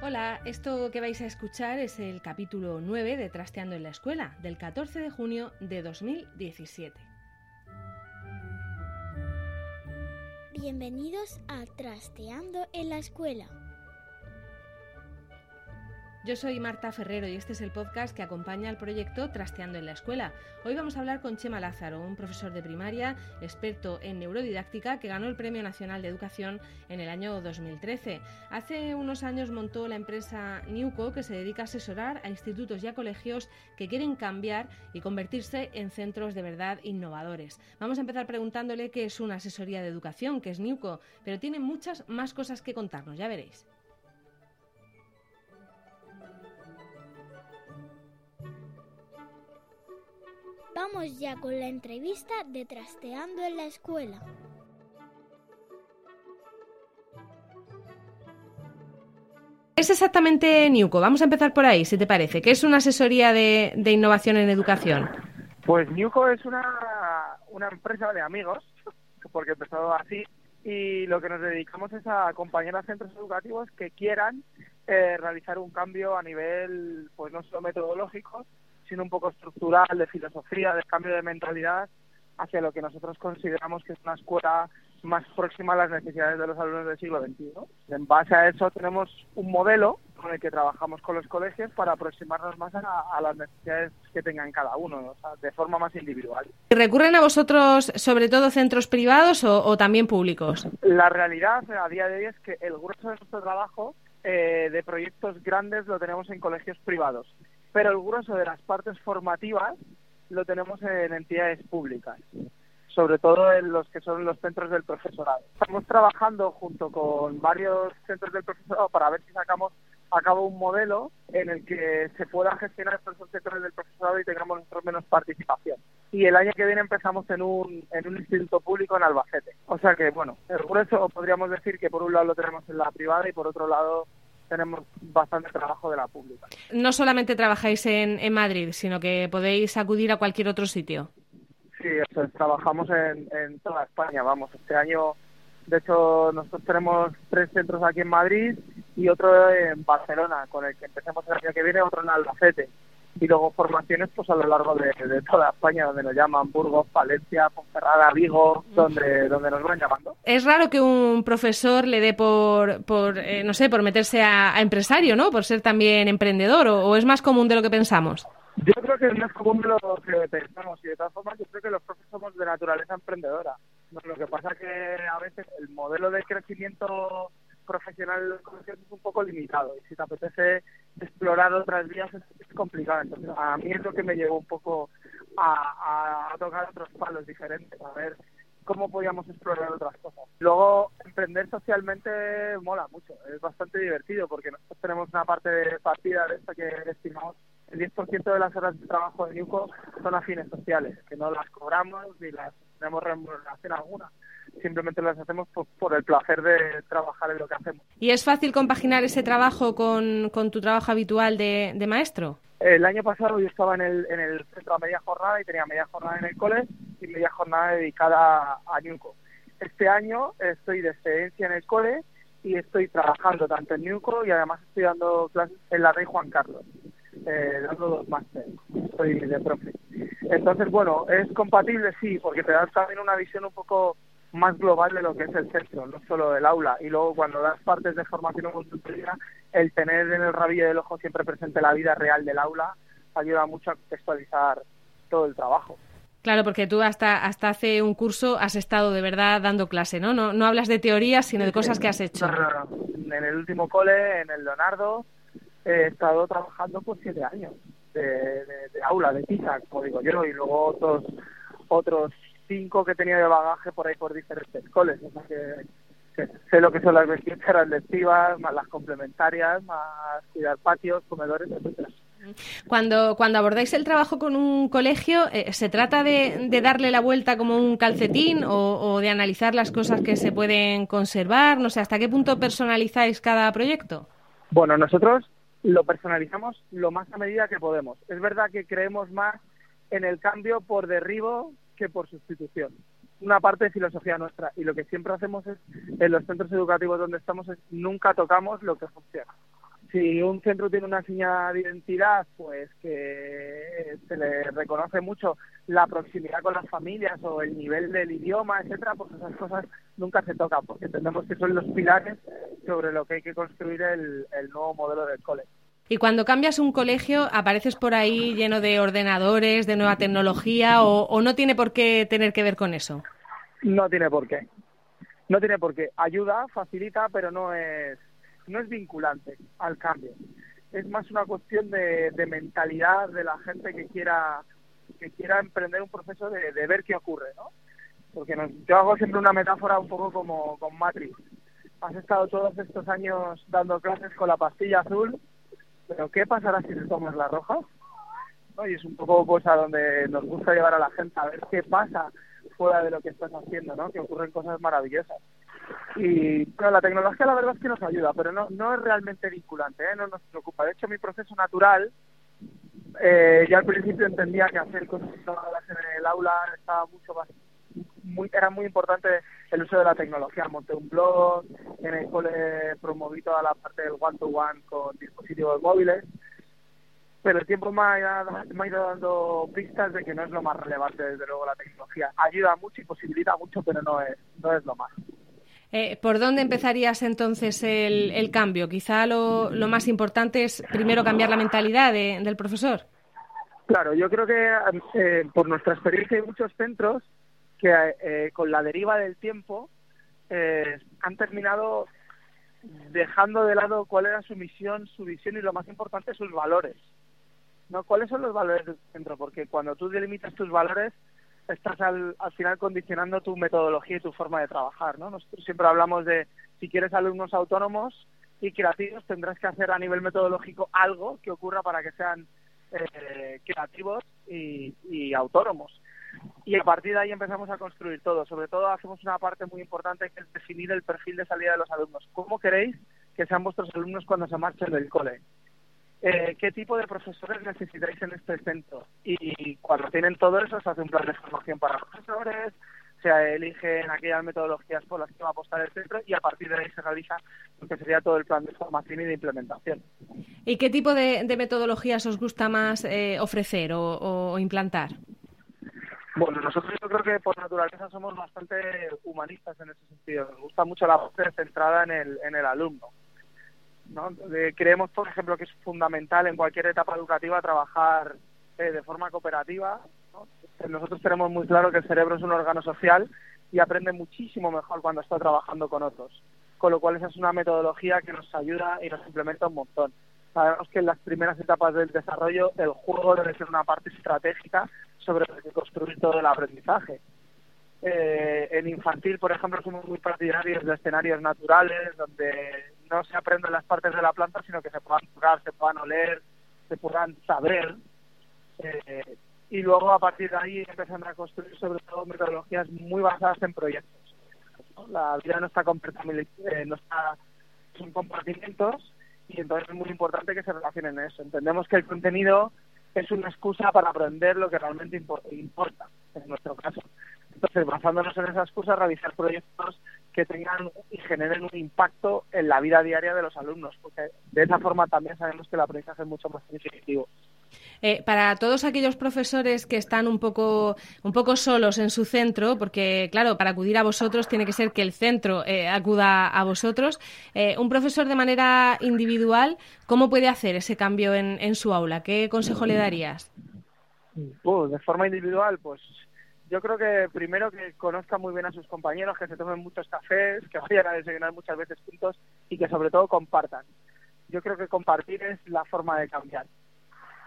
Hola, esto que vais a escuchar es el capítulo 9 de Trasteando en la Escuela, del 14 de junio de 2017. Bienvenidos a Trasteando en la Escuela. Yo soy Marta Ferrero y este es el podcast que acompaña al proyecto Trasteando en la Escuela. Hoy vamos a hablar con Chema Lázaro, un profesor de primaria, experto en neurodidáctica, que ganó el Premio Nacional de Educación en el año 2013. Hace unos años montó la empresa Newco, que se dedica a asesorar a institutos y a colegios que quieren cambiar y convertirse en centros de verdad innovadores. Vamos a empezar preguntándole qué es una asesoría de educación, qué es Newco, pero tiene muchas más cosas que contarnos, ya veréis. Vamos ya con la entrevista de Trasteando en la Escuela. ¿Qué es exactamente Newco? Vamos a empezar por ahí, si te parece. ¿Qué es una asesoría de, de innovación en educación? Pues Newco es una, una empresa de amigos, porque empezó así, y lo que nos dedicamos es a acompañar a centros educativos que quieran eh, realizar un cambio a nivel, pues no solo metodológico, sino un poco estructural, de filosofía, de cambio de mentalidad hacia lo que nosotros consideramos que es una escuela más próxima a las necesidades de los alumnos del siglo XXI. En base a eso tenemos un modelo con el que trabajamos con los colegios para aproximarnos más a, las necesidades que tengan cada uno, de forma más individual. ¿Recurren a vosotros sobre todo centros privados o, también públicos? La realidad a día de hoy es que el grueso de nuestro trabajo eh, de proyectos grandes lo tenemos en colegios privados pero el grueso de las partes formativas lo tenemos en entidades públicas, sobre todo en los que son los centros del profesorado. Estamos trabajando junto con varios centros del profesorado para ver si sacamos a cabo un modelo en el que se pueda gestionar estos sectores del profesorado y tengamos nosotros menos participación. Y el año que viene empezamos en un, en un instituto público en Albacete. O sea que, bueno, el grueso podríamos decir que por un lado lo tenemos en la privada y por otro lado tenemos bastante trabajo de la pública. No solamente trabajáis en, en Madrid, sino que podéis acudir a cualquier otro sitio. Sí, trabajamos en, en toda España, vamos. Este año, de hecho, nosotros tenemos tres centros aquí en Madrid y otro en Barcelona, con el que empecemos el año que viene, otro en Albacete y luego formaciones pues a lo largo de, toda España donde nos llaman Burgos, Palencia, Ponferrada, Vigo, donde donde nos van llamando. Es raro que un profesor le dé por, por eh, no sé, por meterse a, empresario, ¿no? Por ser también emprendedor o, es más común de lo que pensamos. Yo creo que es más común de lo que pensamos y de todas formas yo creo que los profesores somos de naturaleza emprendedora. Lo que pasa que a veces el modelo de crecimiento profesional es un poco limitado y si te apetece explorar otras vías es, complicado. Entonces, a mí es lo que me llevó un poco a, tocar otros palos diferentes, a ver cómo podíamos explorar otras cosas. Luego, emprender socialmente mola mucho, es bastante divertido porque nosotros tenemos una parte de partida de esto que estimamos el 10% de las horas de trabajo de Newco son afines sociales, que no las cobramos ni las tenemos remuneración alguna simplemente las hacemos por, el placer de trabajar en lo que hacemos. ¿Y es fácil compaginar ese trabajo con, tu trabajo habitual de, maestro? El año pasado yo estaba en el, en el centro a media jornada y tenía media jornada en el cole y media jornada dedicada a Newco. Este año estoy de excedencia en el cole y estoy trabajando tanto en Newco y además estoy dando clases en la Rey Juan Carlos, eh, dando dos másteres, soy de profe. Entonces, bueno, es compatible, sí, porque te da también una visión un poco más global de lo que es el centro, no solo del aula. Y luego cuando das partes de formación o consultoría, el tener en el rabillo del ojo siempre presente la vida real del aula ayuda mucho a contextualizar todo el trabajo. Claro, porque tú hasta, hasta hace un curso has estado de verdad dando clase, ¿no? No, no hablas de teorías, sino de cosas que has hecho. En el último cole, en el Leonardo, he estado trabajando por siete años de, aula, de pizza, como digo yo, y luego otros otros cinco que tenía de bagaje por ahí por diferentes coles. O sea que, sé lo que son las vestíbulas lectivas, más las complementarias, más cuidar patios, comedores, etcétera. Cuando, cuando abordáis el trabajo con un colegio, eh, ¿se trata de, darle la vuelta como un calcetín o, de analizar las cosas que se pueden conservar? No sé, ¿hasta qué punto personalizáis cada proyecto? Bueno, nosotros lo personalizamos lo más a medida que podemos. Es verdad que creemos más en el cambio por derribo que por sustitución. Una parte de filosofía nuestra y lo que siempre hacemos es en los centros educativos donde estamos es nunca tocamos lo que funciona si un centro tiene una señal de identidad, pues que se le reconoce mucho la proximidad con las familias o el nivel del idioma, etcétera, pues esas cosas nunca se tocan, porque entendemos que son los pilares sobre lo que hay que construir el, nuevo modelo del colegio. Y cuando cambias un colegio, apareces por ahí lleno de ordenadores, de nueva tecnología, o, no tiene por qué tener que ver con eso. No tiene por qué. No tiene por qué. Ayuda, facilita, pero no es no es vinculante al cambio. Es más una cuestión de, mentalidad de la gente que quiera que quiera emprender un proceso de, ver qué ocurre, ¿no? Porque yo hago siempre una metáfora un poco como con Matrix. Has estado todos estos años dando clases con la pastilla azul, pero ¿qué pasará si te tomas la roja? Y es un poco pues a donde nos gusta llevar a la gente a ver qué pasa fuera de lo que estás haciendo, ¿no? Que ocurren cosas maravillosas. Y bueno, la tecnología la verdad es que nos ayuda, pero no, no es realmente vinculante, ¿eh? no nos preocupa. De hecho, mi proceso natural, eh, ya al principio entendía que hacer cosas en el aula estaba mucho más muy, era muy importante el uso de la tecnología. Monté un blog, en el cole promoví toda la parte del one-to-one con dispositivos móviles, pero el tiempo me ha, me ha, ido dando pistas de que no es lo más relevante, desde luego, la tecnología. Ayuda mucho y posibilita mucho, pero no es, no es lo más. Eh, ¿Por dónde empezarías entonces el, cambio? Quizá lo, más importante es primero cambiar la mentalidad del profesor. Claro, yo creo que eh, por nuestra experiencia hay muchos centros que eh, con la deriva del tiempo han terminado dejando de lado cuál era su misión, su visión y lo más importante sus valores. ¿No? ¿Cuáles son los valores del centro? Porque cuando tú delimitas tus valores estás al, al final condicionando tu metodología y tu forma de trabajar, ¿no? Nosotros siempre hablamos de si quieres alumnos autónomos y creativos tendrás que hacer a nivel metodológico algo que ocurra para que sean eh, creativos y autónomos. Y a partir de ahí empezamos a construir todo. Sobre todo hacemos una parte muy importante que es definir el perfil de salida de los alumnos. ¿Cómo queréis que sean vuestros alumnos cuando se marchen del cole? eh, qué tipo de profesores necesitáis en este centro. Y cuando tienen todo eso, se hace un plan de formación para profesores, se eligen aquellas metodologías por las que va a apostar el centro y a partir de ahí se realiza lo que sería todo el plan de formación y de implementación. ¿Y qué tipo de, metodologías os gusta más eh, ofrecer o, implantar? Bueno, nosotros yo creo que por naturaleza somos bastante humanistas en ese sentido. Nos gusta mucho la parte centrada en el, en el alumno. ¿no? creemos, por ejemplo, que es fundamental en cualquier etapa educativa trabajar eh, de forma cooperativa. Nosotros tenemos muy claro que el cerebro es un órgano social y aprende muchísimo mejor cuando está trabajando con otros. Con lo cual esa es una metodología que nos ayuda y nos implementa un montón. Sabemos que en las primeras etapas del desarrollo el juego debe ser una parte estratégica sobre la que construir todo el aprendizaje. Eh, en infantil, por ejemplo, somos muy partidarios de escenarios naturales donde no se aprenden las partes de la planta, sino que se puedan tocar, se puedan oler, se puedan saber. Eh, y luego a partir de ahí empiezan a construir sobre todo metodologías muy basadas en proyectos. La vida no está, eh, no está son compartimentos y entonces es muy importante que se relacionen en eso. Entendemos que el contenido es una excusa para aprender lo que realmente importa, en nuestro caso. Entonces, basándonos en esas cosas, realizar proyectos que tengan y generen un impacto en la vida diaria de los alumnos, porque de esa forma también sabemos que el aprendizaje es mucho más significativo. Eh, para todos aquellos profesores que están un poco, un poco solos en su centro, porque claro, para acudir a vosotros tiene que ser que el centro eh, acuda a vosotros, eh, un profesor de manera individual, ¿cómo puede hacer ese cambio en, su aula? ¿Qué consejo le darías? Pues de forma individual, pues yo creo que primero que conozca muy bien a sus compañeros, que se tomen muchos cafés, que vayan a desayunar muchas veces juntos y que sobre todo compartan. Yo creo que compartir es la forma de cambiar.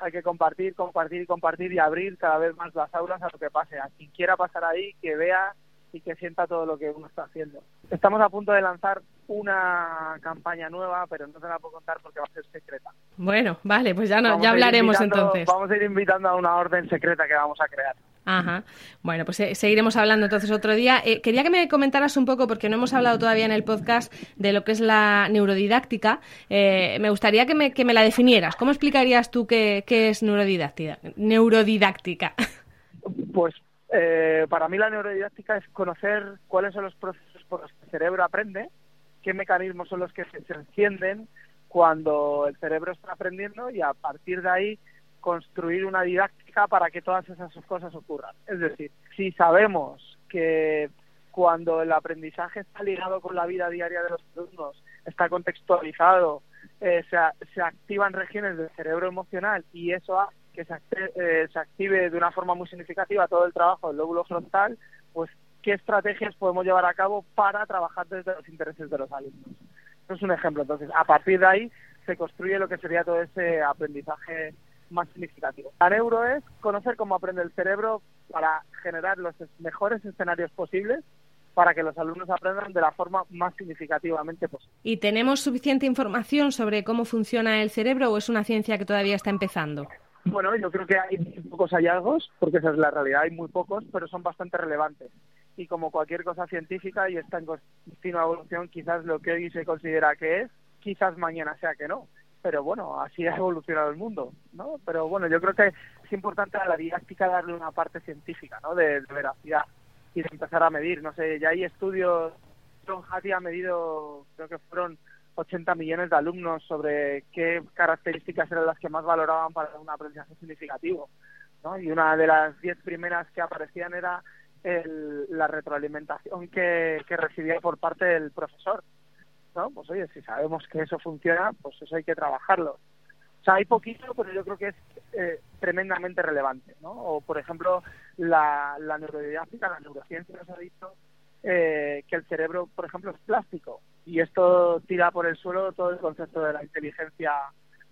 Hay que compartir, compartir y compartir y abrir cada vez más las aulas a lo que pase. A quien quiera pasar ahí, que vea y que sienta todo lo que uno está haciendo. Estamos a punto de lanzar una campaña nueva, pero no te la puedo contar porque va a ser secreta. Bueno, vale, pues ya, no, ya hablaremos entonces. Vamos a ir invitando a una orden secreta que vamos a crear. Ajá. Bueno, pues eh, seguiremos hablando entonces otro día. Eh, quería que me comentaras un poco, porque no hemos hablado todavía en el podcast de lo que es la neurodidáctica. Eh, me gustaría que me, que me la definieras. ¿Cómo explicarías tú qué, qué es neurodidáctica? Neurodidáctica. Pues eh, para mí la neurodidáctica es conocer cuáles son los procesos por los que el cerebro aprende, qué mecanismos son los que se, se encienden cuando el cerebro está aprendiendo y a partir de ahí construir una didáctica para que todas esas cosas ocurran. Es decir, si sabemos que cuando el aprendizaje está ligado con la vida diaria de los alumnos, está contextualizado, eh, se, se, activan regiones del cerebro emocional y eso hace que se, eh, se active de una forma muy significativa todo el trabajo del lóbulo frontal, pues qué estrategias podemos llevar a cabo para trabajar desde los intereses de los alumnos. Eso es un ejemplo. Entonces, a partir de ahí se construye lo que sería todo ese aprendizaje más significativo. La neuro es conocer cómo aprende el cerebro para generar los mejores escenarios posibles para que los alumnos aprendan de la forma más significativamente posible. ¿Y tenemos suficiente información sobre cómo funciona el cerebro o es una ciencia que todavía está empezando? Bueno, yo creo que hay pocos hallazgos, porque esa es la realidad, hay muy pocos, pero son bastante relevantes. Y como cualquier cosa científica y está en continua evolución, quizás lo que hoy se considera que es, quizás mañana sea que no pero bueno, así ha evolucionado el mundo, ¿no? Pero bueno, yo creo que es importante a la didáctica darle una parte científica, ¿no? De, veracidad y de empezar a medir, no sé, ya hay estudios, John Hattie ha medido, creo que fueron 80 millones de alumnos sobre qué características eran las que más valoraban para un aprendizaje significativo, ¿no? Y una de las 10 primeras que aparecían era el, la retroalimentación que, que recibía por parte del profesor, ¿no? Pues oye, si sabemos que eso funciona, pues eso hay que trabajarlo. O sea, hay poquito, pero yo creo que es eh, tremendamente relevante, ¿no? O, por ejemplo, la, la neurodidáctica, la neurociencia nos ha dicho eh, que el cerebro, por ejemplo, es plástico. Y esto tira por el suelo todo el concepto de la inteligencia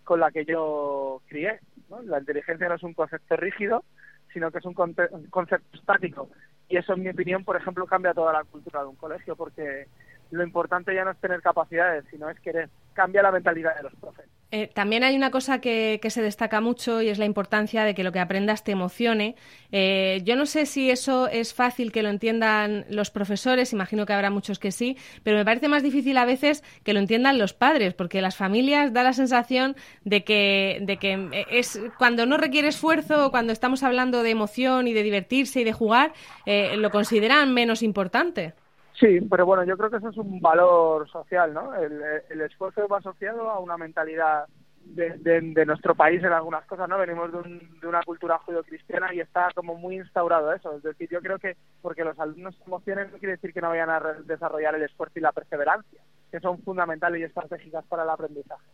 con la que yo crié. ¿no? La inteligencia no es un concepto rígido, sino que es un concepto estático. Y eso, en mi opinión, por ejemplo, cambia toda la cultura de un colegio, porque lo importante ya no es tener capacidades, sino es querer. Cambia la mentalidad de los profes. Eh, también hay una cosa que, se destaca mucho y es la importancia de que lo que aprendas te emocione. Eh, yo no sé si eso es fácil que lo entiendan los profesores, imagino que habrá muchos que sí, pero me parece más difícil a veces que lo entiendan los padres, porque las familias da la sensación de que, de que es cuando no requiere esfuerzo, cuando estamos hablando de emoción y de divertirse y de jugar, eh, lo consideran menos importante. Sí, pero bueno, yo creo que eso es un valor social, ¿no? El, esfuerzo va asociado a una mentalidad de, de, nuestro país en algunas cosas, ¿no? Venimos de, un, de una cultura judio-cristiana y está como muy instaurado eso. Es decir, yo creo que porque los alumnos se emocionen no quiere decir que no vayan a desarrollar el esfuerzo y la perseverancia, que son fundamentales y estratégicas para el aprendizaje.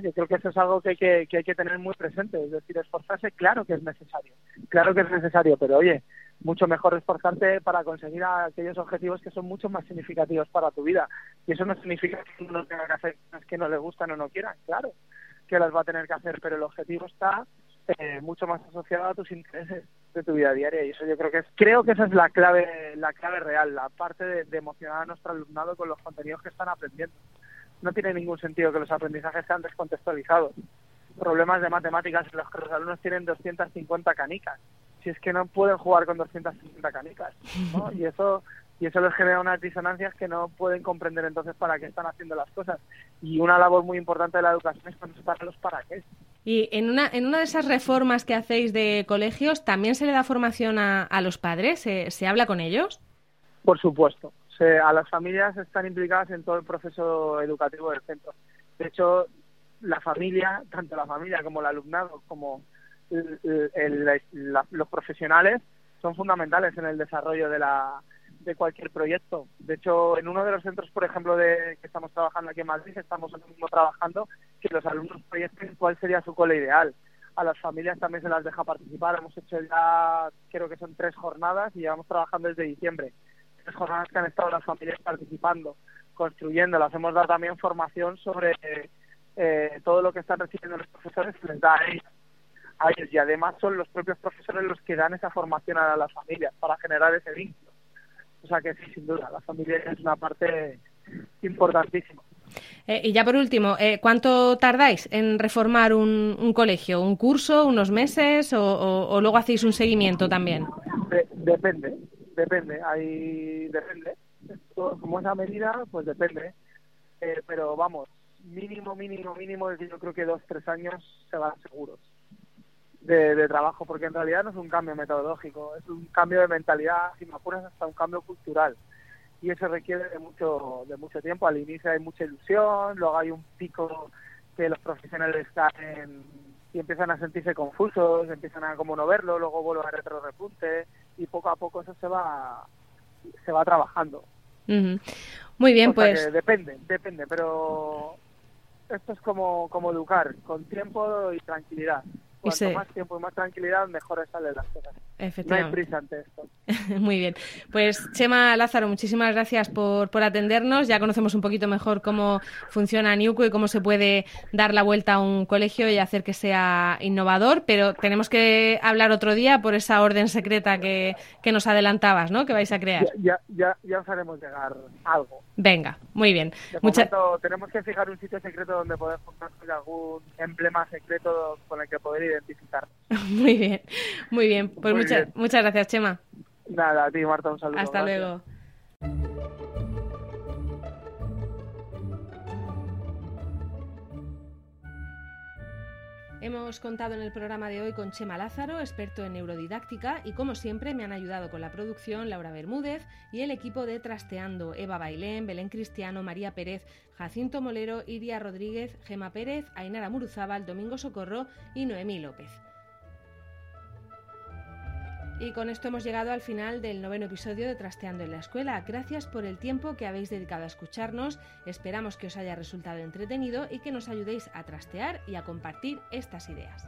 Yo creo que eso es algo que hay que, que hay que tener muy presente. Es decir, esforzarse, claro que es necesario, claro que es necesario, pero oye, mucho mejor esforzarte para conseguir aquellos objetivos que son mucho más significativos para tu vida. Y eso no significa que uno tenga que hacer cosas que no le gustan o no quieran, claro que las va a tener que hacer, pero el objetivo está eh, mucho más asociado a tus intereses de tu vida diaria. Y eso yo creo que es creo que esa es la clave la clave real la parte de, emocionar a nuestro alumnado con los contenidos que están aprendiendo. No tiene ningún sentido que los aprendizajes sean descontextualizados. Problemas de matemáticas en los que los alumnos tienen 250 canicas si es que no pueden jugar con 250 canicas, ¿no? Y eso y eso les genera unas disonancias que no pueden comprender entonces para qué están haciendo las cosas. Y una labor muy importante de la educación es contestar los para qué. Y en una, en una de esas reformas que hacéis de colegios, ¿también se le da formación a, a los padres? ¿Se, ¿Se, habla con ellos? Por supuesto. Se, a las familias están implicadas en todo el proceso educativo del centro. De hecho, la familia, tanto la familia como el alumnado, como los profesionales son fundamentales en el desarrollo de, la, de cualquier proyecto. De hecho, en uno de los centros, por ejemplo, de que estamos trabajando aquí en Madrid, estamos mismo trabajando que los alumnos proyecten cuál sería su cole ideal. A las familias también se las deja participar. Hemos hecho ya, creo que son tres jornadas y llevamos trabajando desde diciembre. Tres jornadas que han estado las familias participando, construyéndolas. Hemos dado también formación sobre eh, todo lo que están recibiendo los profesores, les da a a ellos y además son los propios profesores los que dan esa formación a las familias para generar ese vínculo. O sea que sí, sin duda, la familia es una parte importantísima. Eh, y ya por último, eh, ¿cuánto tardáis en reformar un, colegio? ¿Un curso, unos meses o, luego hacéis un seguimiento también? depende, depende, hay, depende. Como esa medida, pues depende. Eh, pero vamos, mínimo, mínimo, mínimo, yo creo que dos, tres años se van seguros de, de, trabajo, porque en realidad no es un cambio metodológico, es un cambio de mentalidad, si me apuras, hasta un cambio cultural y eso requiere de mucho de mucho tiempo. Al inicio hay mucha ilusión, luego hay un pico que los profesionales caen y empiezan a sentirse confusos, empiezan a como no verlo, luego vuelve a retro repunte y poco a poco eso se va se va trabajando. Muy bien, pues depende, depende, pero esto es como como educar con tiempo y tranquilidad. Cuanto más tiempo y más tranquilidad, mejor salen las cosas. No hay prisa ante esto. Muy bien. Pues Chema Lázaro, muchísimas gracias por, por atendernos. Ya conocemos un poquito mejor cómo funciona Niuco y cómo se puede dar la vuelta a un colegio y hacer que sea innovador, pero tenemos que hablar otro día por esa orden secreta que, que nos adelantabas, ¿no? Que vais a crear. Ya, ya, ya os haremos llegar algo. Venga, muy bien. De tenemos que fijar un sitio secreto donde poder construir algún emblema secreto con el que poder identificar. muy bien, muy bien. Pues muchas, muchas gracias, Chema. Nada, a ti, Marta, un saludo. Hasta luego. Hemos contado en el programa de hoy con Chema Lázaro, experto en neurodidáctica, y como siempre me han ayudado con la producción Laura Bermúdez y el equipo de Trasteando, Eva Bailén, Belén Cristiano, María Pérez, Jacinto Molero, Iria Rodríguez, Gema Pérez, Ainara Muruzábal, Domingo Socorro y Noemí López. Y con esto hemos llegado al final del noveno episodio de Trasteando en la Escuela. Gracias por el tiempo que habéis dedicado a escucharnos. Esperamos que os haya resultado entretenido y que nos ayudéis a trastear y a compartir estas ideas.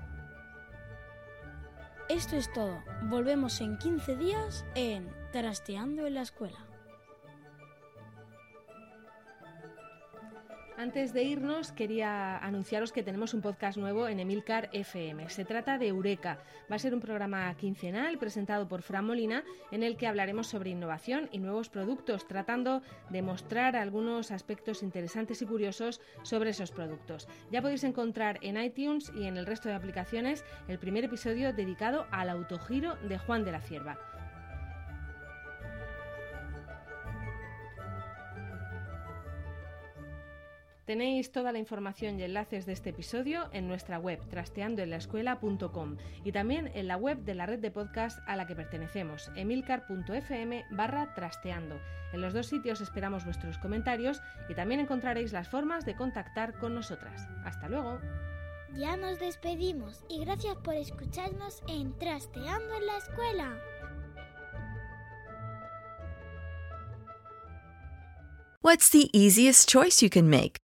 Esto es todo. Volvemos en 15 días en Trasteando en la Escuela. Antes de irnos, quería anunciaros que tenemos un podcast nuevo en Emilcar FM. Se trata de Eureka. Va a ser un programa quincenal presentado por Fran Molina en el que hablaremos sobre innovación y nuevos productos, tratando de mostrar algunos aspectos interesantes y curiosos sobre esos productos. Ya podéis encontrar en iTunes y en el resto de aplicaciones el primer episodio dedicado al autogiro de Juan de la Cierva. Tenéis toda la información y enlaces de este episodio en nuestra web trasteandoenlaescuela.com y también en la web de la red de podcast a la que pertenecemos, emilcar.fm barra trasteando. En los dos sitios esperamos vuestros comentarios y también encontraréis las formas de contactar con nosotras. Hasta luego. Ya nos despedimos y gracias por escucharnos en Trasteando en la Escuela. What's the easiest choice you can make?